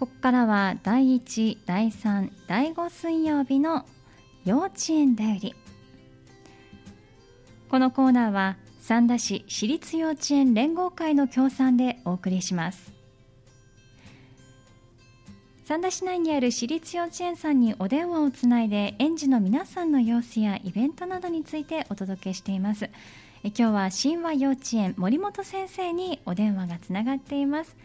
ここからは第1、第3、第5水曜日の幼稚園だより。このコーナーは三田市私立幼稚園連合会の協賛でお送りします。三田市内にある私立幼稚園さんにお電話をつないで園児の皆さんの様子やイベントなどについてお届けしています。え今日は神話幼稚園森本先生にお電話がつながっています。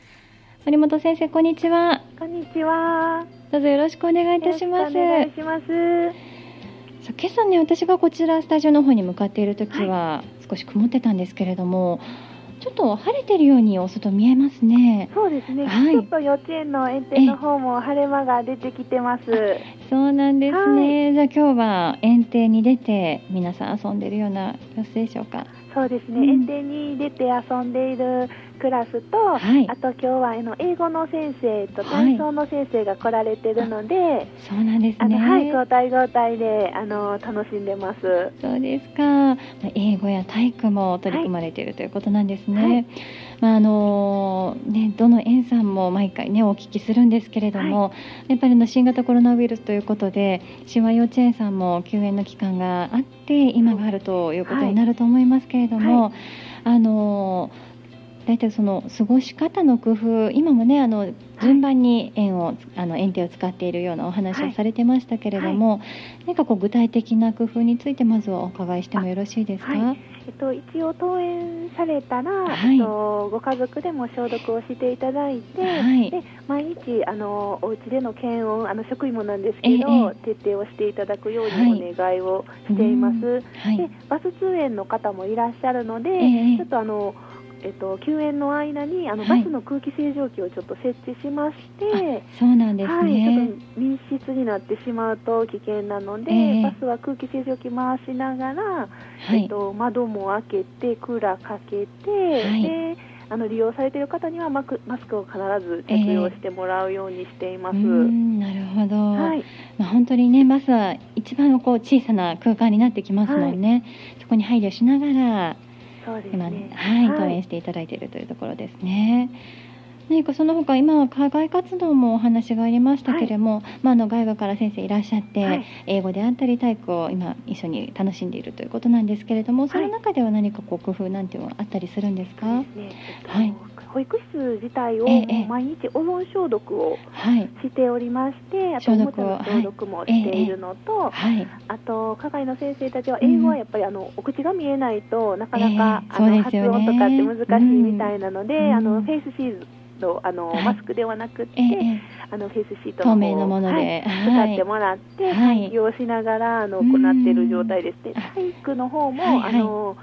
森本先生こんにちはこんにちは。どうぞよろしくお願いいたしますお願いします。さあ今朝ね私がこちらスタジオの方に向かっている時は少し曇ってたんですけれども、ちょっと晴れてるようにお外見えますねそうですね。はいちょっと幼稚園の園庭の方も晴れ間が出てきてます。そうなんですね、じゃあ今日は園庭に出て皆さん遊んでるような様子でしょうかそうですね。うん園庭に出て遊んでいるクラスと、はい。あと今日はあの英語の先生とはい。体操の先生が来られてるので、そうなんですね。はい交代交代であの楽しんでます。そうですか。まあ英語や体育も取り組まれているということなんですね、はい。まああのねどの園さんも毎回ねお聞きするんですけれども、やっぱりあの新型コロナウイルスということで神話幼稚園さんも休園の期間があって今があるということになると思いますけれども、はあの大体その過ごし方の工夫今もねあの順番に園を、あの園庭を使っているようなお話をされてましたけれども、何かこう具体的な工夫についてまずはお伺いしてもよろしいですか？はい。えっと、一応登園されたら、はい。えっと、ご家族でも消毒をしていただいて、はい。で毎日あのお家での検温あの職員もなんですけど、え徹底をしていただくようはい。にお願いをしています、うん。はい。でバス通園の方もいらっしゃるので、ええ。ちょっとあのえっと、休園の間にあの、はいバスの空気清浄機をちょっと設置しまして、そうなんですはい、ちょね。っと密室になってしまうと危険なので、ええバスは空気清浄機回しながら、はい。えっと、窓も開けてクーラーかけて、はいであの利用されている方にはマクマスクを必ず着用してもらうようにしています。うーんなるほど。はい、まあ本当にねバスは一番こう小さな空間になってきますもんね。そこに配慮しながらそうです今ね。はい登園していただいているというところですね。何かその他今は課外活動もお話がありましたけれども、まああの外部から先生いらっしゃって、はい英語であったり体育を今一緒に楽しんでいるということなんですけれども、その中では何かこう工夫なんていうのはあったりするんですか？はい保育室自体を毎日保温消毒をはい。しておりまして、あとおもちゃ消毒をの消毒もしているのと、はいあと課外の先生たちはうん英語はやっぱりあのお口が見えないとなかなか、ええあの発音とかって難しいみたいなので、うん。あのフェイスシールドあの、はい。マスクではなくて、えええあのフェイスシート透の明のもので。はいはい使ってもらって、はい。しながらあのうん行っている状態です体育の方も、あの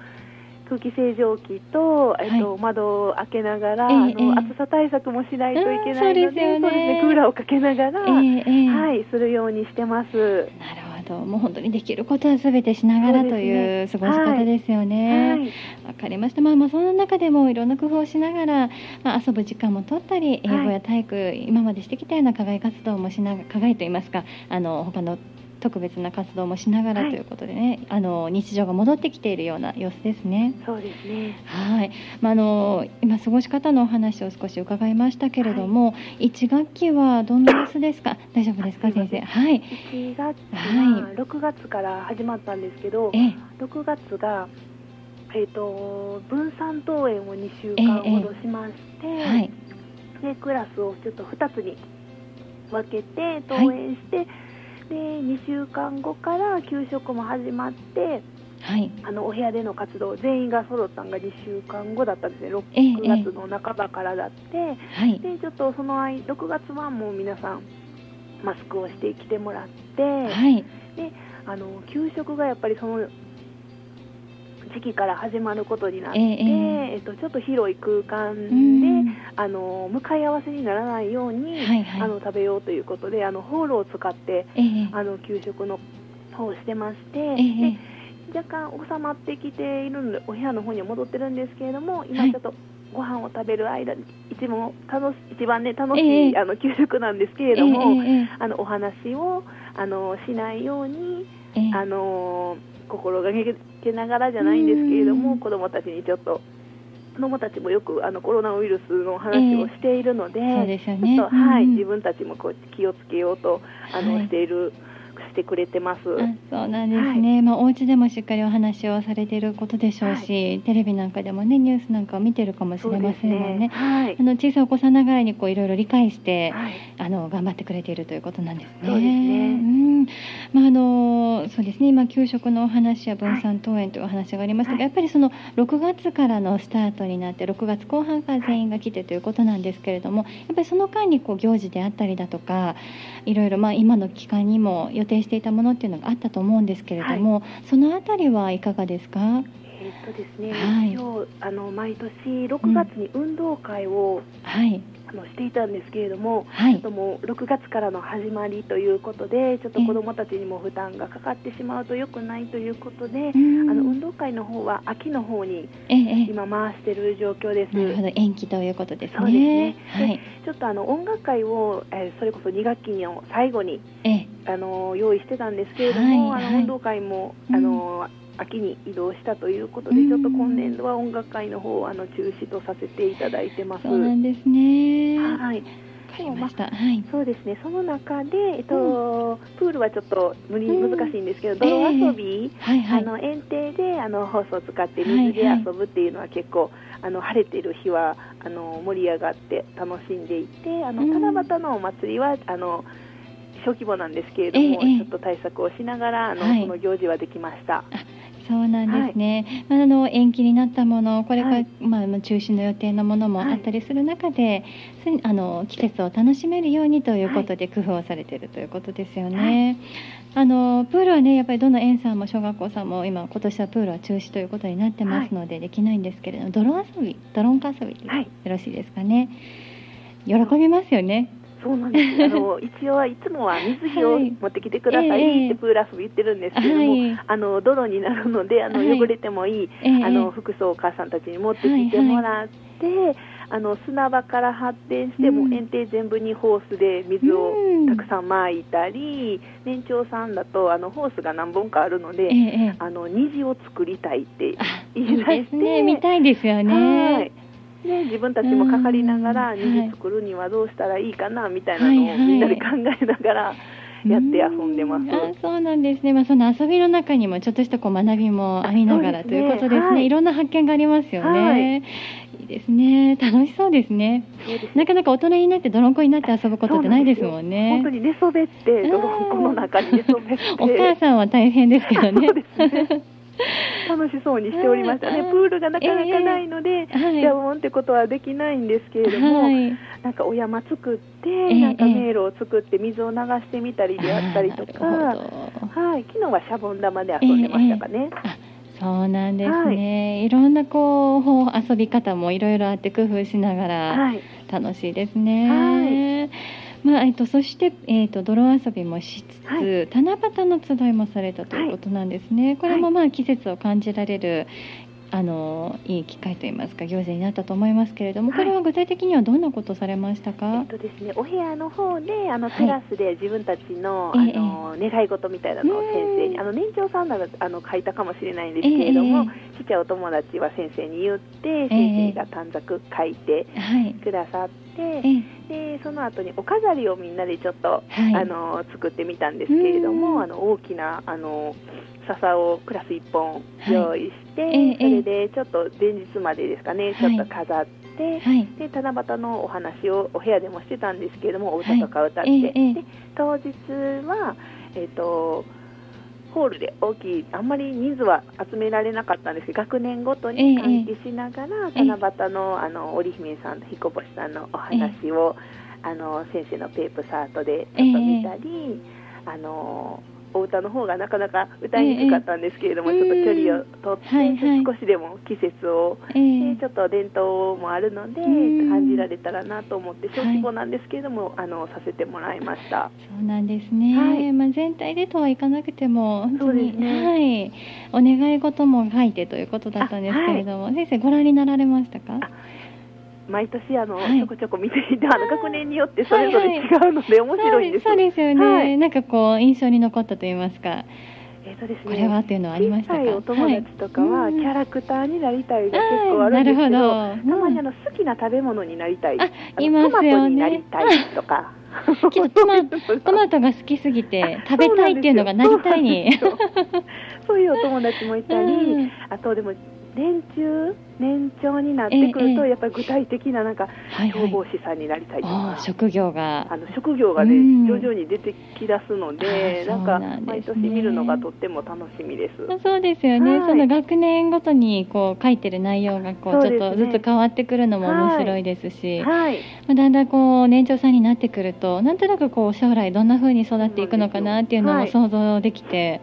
空気清浄機と、えっとは窓を開けながら、ええあのええ暑さ対策もしないといけないので、うんそうですよねクーラーをかけながら、はい、するようにしてます。なるほど、もう本当にできることはすべてしながらという過ごし方ですよはね。い。わ、かりました。まあまあその中でもいろんな工夫をしながら、まあ遊ぶ時間も取ったり、英語や体育、今までしてきたような課外活動もしな課外といいますか、あの他の特別な活動もしながらはいということでね、あの日常が戻ってきているような様子ですね。そうですね。はい、まあ、あの今過ごし方のお話を少し伺いましたけれども、一学期はどんな様子ですか？大丈夫ですか、先生？はい。1月はは6月から始まったんですけど、ええ、6月が、えー、と分散登園を2週間ほどしまして、はい。でクラスをちょっと2つに分けて登園して、で2週間後から給食も始まってはい。あのお部屋での活動全員が揃ったのが2週間後だったんですね6ええ月の半ばからだって。はい。でちょっとその間6月はもう皆さんマスクをしてきてもらって、はい。あの給食がやっぱりその時期から始まることになって、ええええ。っと、ちょっと広い空間で、うん。あの向かい合わせにならないように、はいはい。あの食べようということであのホールを使ってええ。あの給食の方をしてまして、ええで若干収まってきているのでお部屋の方には戻ってるんですけれども今はい。ちょっとご飯を食べる間に一番楽し一番ね楽しい、ええ。あの給食なんですけれども、えええあのお話をあのしないように、えええ。あの心がけながらじゃないんですけれどもうん。子どもたちにちょっと子どもたちもよくあのコロナウイルスの話をしているので、ちょっと、はい、うん。自分たちもこう気をつけようとあの、はい。しているしてくれてます。あそうなんですね、まあ、お家でもしっかりお話をされていることでしょうし、テレビなんかでもねニュースなんかを見てるかもしれませんもんね。はいあ。の小さいお子さんながらにこういろいろ理解して、はい。あの頑張ってくれているということなんですね。そうですねんまああのそうですね。今給食のお話や分散登園というお話がありましたが、はいやっぱりその6月からのスタートになって6月後半から全員が来てということなんですけれども、やっぱりその間にこう行事であったりだとか、いろいろまあ今の期間にも予定していたものっていうのがあったと思うんですけれども、そのあたりはいかがですか？えーっとですね、はい。一応あの毎年6月に運動会を、はいあのしていたんですけれども、はい。ちょっともう6月からの始まりということで、ちょっと子どもたちにも負担がかかってしまうと良くないということで、うん。あの運動会の方は秋の方にええ。ええ今回している状況です。なるほど延期ということですね。そうですね。はい。ちょっとあの音楽会を、えーそれこそ2学期の最後にええ。あの用意してたんですけれども、はいはい。あの運動会も、うん。あの秋に移動したということで、うんちょっと今年度は音楽会の方をあの中止とさせていただいてます。そうなんですね。わはい。そうですね。その中で、えっと、プールはちょっと無理、うん難しいんですけど、泥遊び、はいはい。あの園庭であのホースを使ってはい水で遊ぶっていうのは結構、あの晴れてる日はあの盛り上がって楽しんでいて、あのうん七夕のお祭りはあの小規模なんですけれども、ええええちょっと対策をしながらあの、はいその行事はできました。そうなんですね。あの延期になったもの、これから、はいまあ中止の予定のものもあったりする中で、すあの季節を楽しめるようにということで工夫をされているということですよね。あのプールはねやっぱりどの園さんも小学校さんも今今年はプールは中止ということになってますので、できないんですけれども、泥遊び、泥んこ遊びでよはいろしいですかね。喜びますよね。そうなんです。あの 一応はいつもは水着をはい。持ってきてくださええいってプール遊び言ってるんですけれども、はい。あの泥になるのであのはい。汚れてもいい、ええあの服装をお母さんたちに持ってきてもらって、あの砂場から発展して、うん。もう園庭全部にホースで水をうん。たくさんまいたり、年長さんだとあのホースが何本かあるので、あの虹を作りたいってあ言い出して、ですね。見たいですよね。はいね、自分たちもかかりながらうん虹作るにはどうしたらいいかなみたいなのをみんなで考えながらやって遊んでます。うあそうなんですね、まあ、その遊びの中にもちょっとしたこう学びもありながらということですね、はい。い、ろんな発見がありますよね、はい。い、いですね。楽しそうですね。なかなか大人になって泥んこになって遊ぶことってないですもんね。本当に寝そべって泥んこの中に寝そべって。お母さんは大変ですけどね。そうですね 楽しそうにしておりました。ねうんプールがなかなかないので、はい。ジャボンってことはできないんですけれども、はい。なんかお山作って、えなんかえ迷路を作って水を流してみたりであったりとか、はい、昨日はシャボン玉で遊んでましたかね。あそうなんですね、い、ろんなこう遊び方もいろいろあって工夫しながら、はい。楽しいですね。まあえっと、そして、えっと、泥遊びもしつつ、はい。七夕の集いもされたということなんですね、これも、まあ、季節を感じられるあのいい機会といいますか行事になったと思いますけれども、はい。これは具体的にはどんなことをされましたえかっ、とですね、お部屋の方であのはいテラスで自分たちの,、ええ。あの願い事みたいなのを先生うんにあの年長さんならあの書いたかもしれないんですけれども、えちっちゃいお友達は先生に言って、え先生が短冊書いてはい。くださって、ええ。でその後にお飾りをみんなでちょっと、はい。あの作ってみたんですけれどうん。もあの大きなあの笹をクラス1本用意して、ええそれでちょっと前日までですかね、ちょっと飾って。はい。で七夕のお話をお部屋でもしてたんですけれどもお歌とか歌って、で当日は、えっとホールで大きいあんまり人数は集められなかったんですけど学年ごとええに換気しながら、ええ。七夕のあの織姫さんと彦星さんのお話を、あの先生のペープサートでちょっと見たり、あのお歌の方がなかなか歌いにくかったんですけれども、ええちょっと距離を取って、はいはい。少しでも季節をええ。でちょっと伝統もあるのでうん。感じられたらなと思って小規模なんですけれども、あのさせてもらいました。そうなんですね、はい。まあ、全体でとはいかなくても本当に、そうですね。はい、お願い事も書いてということだったんですけれども、先生ご覧になられましたか？あ毎年あの、はい。ちょこちょこ見ていてあの学年によってそれぞれ違うので面白いんです。そうですそうですよね、はい。なんかこう印象に残ったと言いますか。えーとですね、これはっていうのはありましたか？小さいお友達とかは、はい。キャラクターになりたいが結構あるんですけど、なるほど。たまにあの好きな食べ物になりたい、いますトマトになりたいとか。きっとトマ トマトが好きすぎて食べたいっていうのがなりたいに。そういうお友達もいたり、うん。あとでも年中年長になってくると、ええやっぱり具体的ななんかはいはい。消防士さんになりたいとか、あー職業が。あの職業がね、うん。徐々に出てきだすので、なんか毎年見るのがとっても楽しみです。そうですよね、はい。その学年ごとにこう書いてる内容がこうちょっとずつ変わってくるのも面白いですし、はい、まあだんだんこう年長さんになってくるとなんとなくこう将来どんな風に育っていくのかなっていうのもはい。想像できて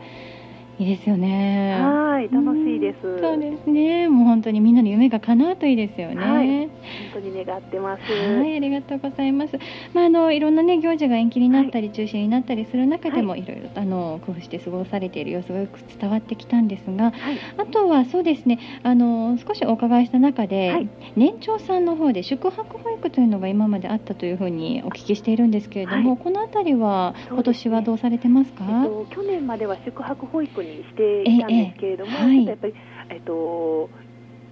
いいですよね。はい、楽しいです。うんそうですね。もう本当にみんなの夢が叶うといいですよね。はい本当に願ってます。はい、ありがとうございます。まあ、あの、いろんなね、行事が延期になったり、中止になったりする中でも、いろいろと、あの、工夫して過ごされている様子がよく伝わってきたんですが。はい、あとは、そうですね、あの、少しお伺いした中で、はい年長さんの方で宿泊保育というのが今まであったというふうにお聞きしているんですけれども、はいこのあたりは、今年はどうされてますか？えっと、去年までは宿泊保育にしていたんですけれども、ええはい。ちょっとやっぱり、えっと、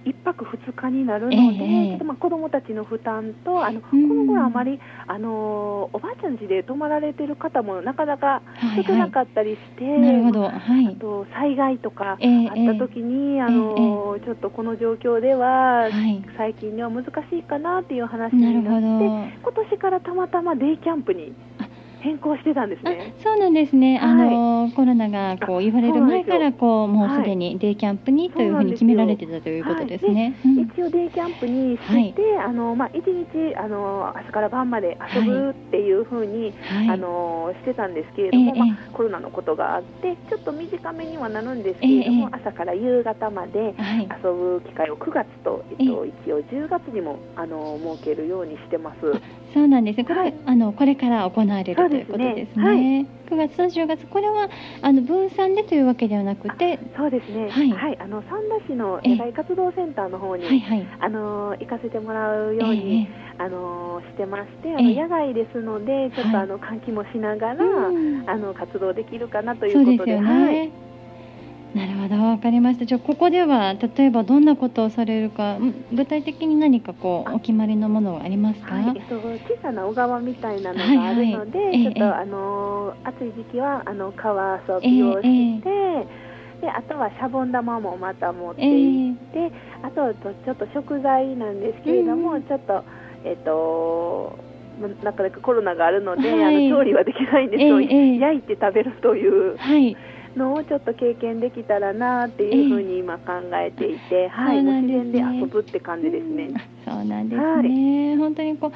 一泊二日になるので、ええちょっとまあ子どもたちの負担と、あのこうん。の頃あまりあのおばあちゃん家で泊まられてる方もなかなかはい少なかったりして、なるほど、はあい。と災害とかあええった時に、あのちょっとこの状況では、はい。最近では難しいかなっていう話になって、ど。今年からたまたまデイキャンプに変更してたんですあね。そうなんですね、はい。あのコロナがこう言われる前からこうもうはいすでにデイキャンプにというふうに決められてたということですね。うん一応デイキャンプにして、あのまあ、一日あの朝から晩まで遊ぶっていうふうに、はい、あのしてたんですけれども、ええまあ、コロナのことがあってちょっと短めにはなるんですけれども、ええ朝から夕方まではい、遊ぶ機会を9月と、えっと、一応10月にもあの設けるようにしてます。そうなんですね。これは、はい。あのこれから行われるということですね。はい。9月と10月これはあの分散でというわけではなくて、そうですね、はい。あの三田市のええ。野外活動センターの方に、はいはい。あの行かせてもらうえように、えあのしてまして、あええ。の野外ですので、ちょっとあの換気もしながら、うん。あの活動できるかなといそううことで、ですよね。はい、なるほど、わかりました。じゃあここでは例えばどんなことをされるか、ん具体的に何かこうお決まりのものはありますか？はいえっと、小さな小川みたいなのがあるので、はいはいええちょっと、あの暑い時期はあの川遊びをして、であとはシャボン玉もまた持って行って、あととちょっと食材なんですけれども、うん。ちょっとえっとまなかなかコロナがあるので、はい。あの調理はできないんですけど、ええええ。焼いて食べるという。はい。のをちょっと経験できたらなっていうふうに今考えていて、はい、もうそうなんですね自然で遊ぶって感じですね。そうなんですね。本当にこう、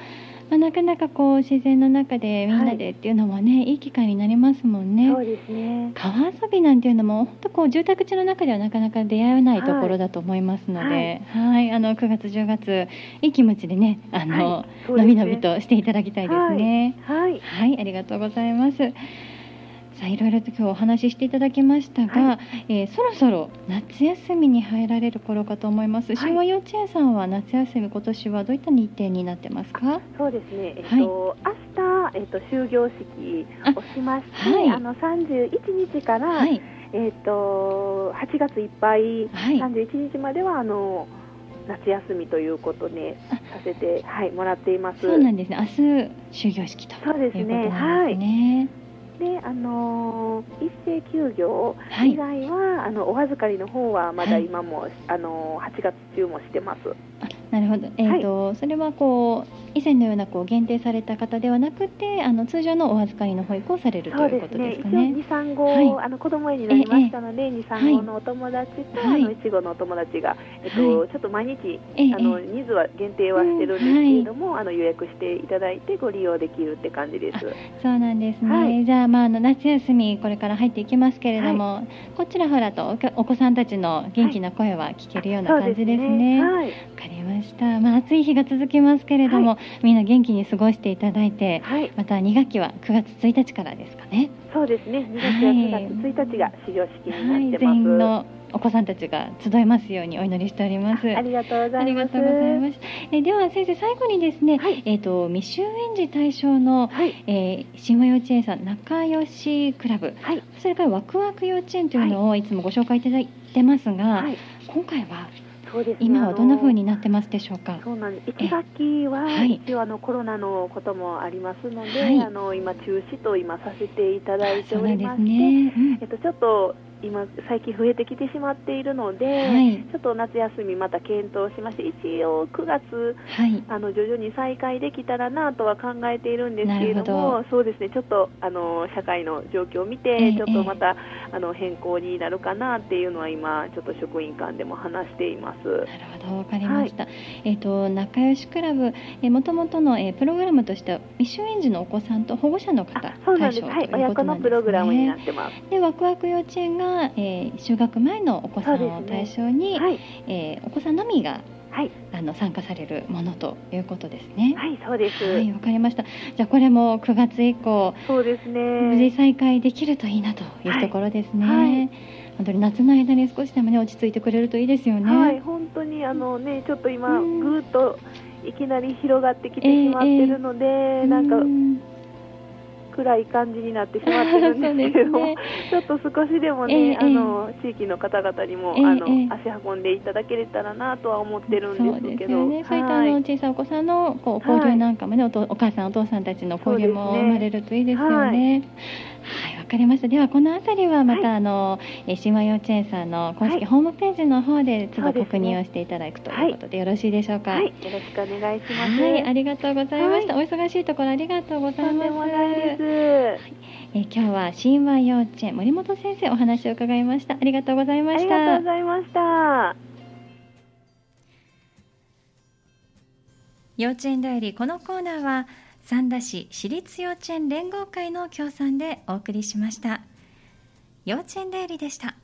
まあ、なかなかこう自然の中でみんなでっていうのもね、い、い機会になりますもんね。そうですね。川遊びなんていうのも本当こう住宅地の中ではなかなか出会えないところだと思いますので、はい、あの9月10月いい気持ちでね、あの、はいねのびのびとしていただきたいですね。はい。はい、ありがとうございます。さあいろいろと今日お話ししていただきましたが、はえーそろそろ夏休みに入られる頃かと思います。はい昭和幼稚園さんは夏休み今年はどういった日程になってますか？そうですね。えっと、明日えっと終業式をしまして、あはいあの31日から、はい、えっと8月いっぱい、はい31日まではあの夏休みということであさせてはいもらっています。そうなんですね。明日終業式とそうですねいうことなんであのー一斉休業はい以外は、あのお預かりの方はまだはい今も、あのー8月中もしてます。あなるほど。えっ、と、それはこう以前のようなこう限定された方ではなくて、あの通常のお預かりの保育をされるということですかね。二三号、はいあの子供園になりましたので、二三号のお友達と、はいあのいちごのお友達が、えっと、はちょっと毎日、ええあの人数は限定はしてるんですけれども、あの予約していただいてご利用できるって感じです。そうなんですね。はいじゃあまああの夏休みこれから入っていきますけれども、こちらほらとお子さんたちの元気な声は聞けるような感じですね。わ、はい。かりました。まあ暑い日が続きますけれども、みんな元気に過ごしていただいて、はい、また2学期は9月1日からですかね。そうですね。2月は9月1日が始業式になってます。はい、お子さんたちが集いますようにお祈りしております。ありがとうございます。ます。えでは先生最後にですね、はい、えっ、ー、と未就園児対象の、はい、えー、神話幼稚園さん仲良しクラブ、はい、それからワクワク幼稚園というのをいつもご紹介いただいてますが、今回はそうです、ね、今はどんな風になってますでしょうか？そうなんです。一学期は、はい、一応あのコロナのこともありますので、はい、あの今中止と今させていただいておりまして、ね。うん、えっとちょっと今、最近増えてきてしまっているので、はい、ちょっと夏休みまた検討しまして、一応9月、はい、あの徐々に再開できたらなとは考えているんですけれども、そうですね、ちょっとあの社会の状況を見て、えちょっとまた、あの変更になるかなっていうのは今、ちょっと職員間でも話しています。なるほど、わかりました。はい、えっ、と仲良しクラブ、えもともとの、えー、プログラムとしては未就園児のお子さんと保護者の方そうなんです。はい、親子のプログラムになってます。で、ワクワク幼稚園が、えー就学前のお子さんを対象に、ねはい、えー、お子さんのみがはい、あの参加されるものということですね。はい、そうです。はい、わかりました。じゃあこれも9月以降、そうですね。無事再開できるといいなというところですね。はいはい、本当に夏の間に少しでもね落ち着いてくれるといいですよね。はい、本当にあのねちょっと今ぐっといきなり広がってきてしまってるので、えーえー、なんか暗い感じになってしまってるんですけれども、ね、ちょっと少しでもね、えー、あの地域の方々にも、えー、あの、えー、足運んでいただけれたらなとは思ってるんですけど、ね、そういったあの小さいお子さんのこう交流なんかもね、はい、おお母さんお父さんたちの交流も生まれるといいですよね。はい。わかりました。ではこのあたりはまた、はい、あのえ神話幼稚園さんの公式ホームページの方で都度確認をしていただくということでよろしいでしょうか？はい、よろしくお願いします。はい、ありがとうございました。お忙しいところありがとうございます。はい、え今日は神話幼稚園森本先生お話を伺いました。ありがとうございました。ありがとうございました。幼稚園代理このコーナーは三田市私立幼稚園連合会の協賛でお送りしました。幼稚園代理でした。